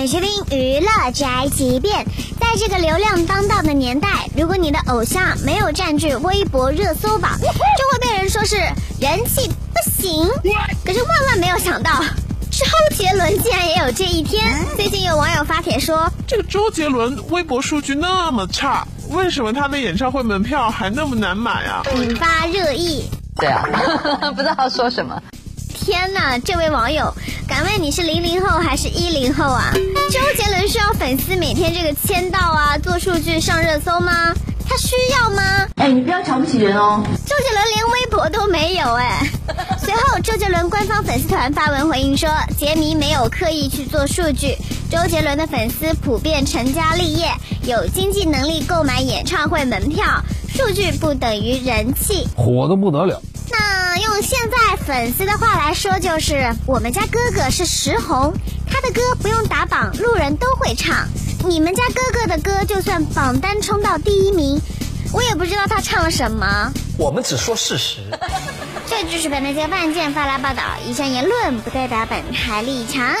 迎收听娱乐宅急便。在这个流量当道的年代，如果你的偶像没有占据微博热搜榜，就会被人说是人气不行。可是万万没有想到，周杰伦竟然也有这一天。最近有网友发帖说，这个周杰伦微博数据那么差，为什么他的演唱会门票还那么难买啊？引发热议。对啊，不知道说什么。天呐，这位网友，敢问你是零零后还是一零后啊？周杰伦需要粉丝每天这个签到啊，做数据上热搜吗？他需要吗？哎，你不要瞧不起人哦。周杰伦连微博都没有哎。随后，周杰伦官方粉丝团发文回应说，杰迷没有刻意去做数据，周杰伦的粉丝普遍成家立业，有经济能力购买演唱会门票，数据不等于人气，火的不得了。那用现在粉丝的话来说，就是我们家哥哥是石红，他的歌不用打榜，路人都会唱。你们家哥哥的歌，就算榜单冲到第一名，我也不知道他唱了什么。我们只说事实。这就是本台接案件发来报道，以上言论不代表本台立场。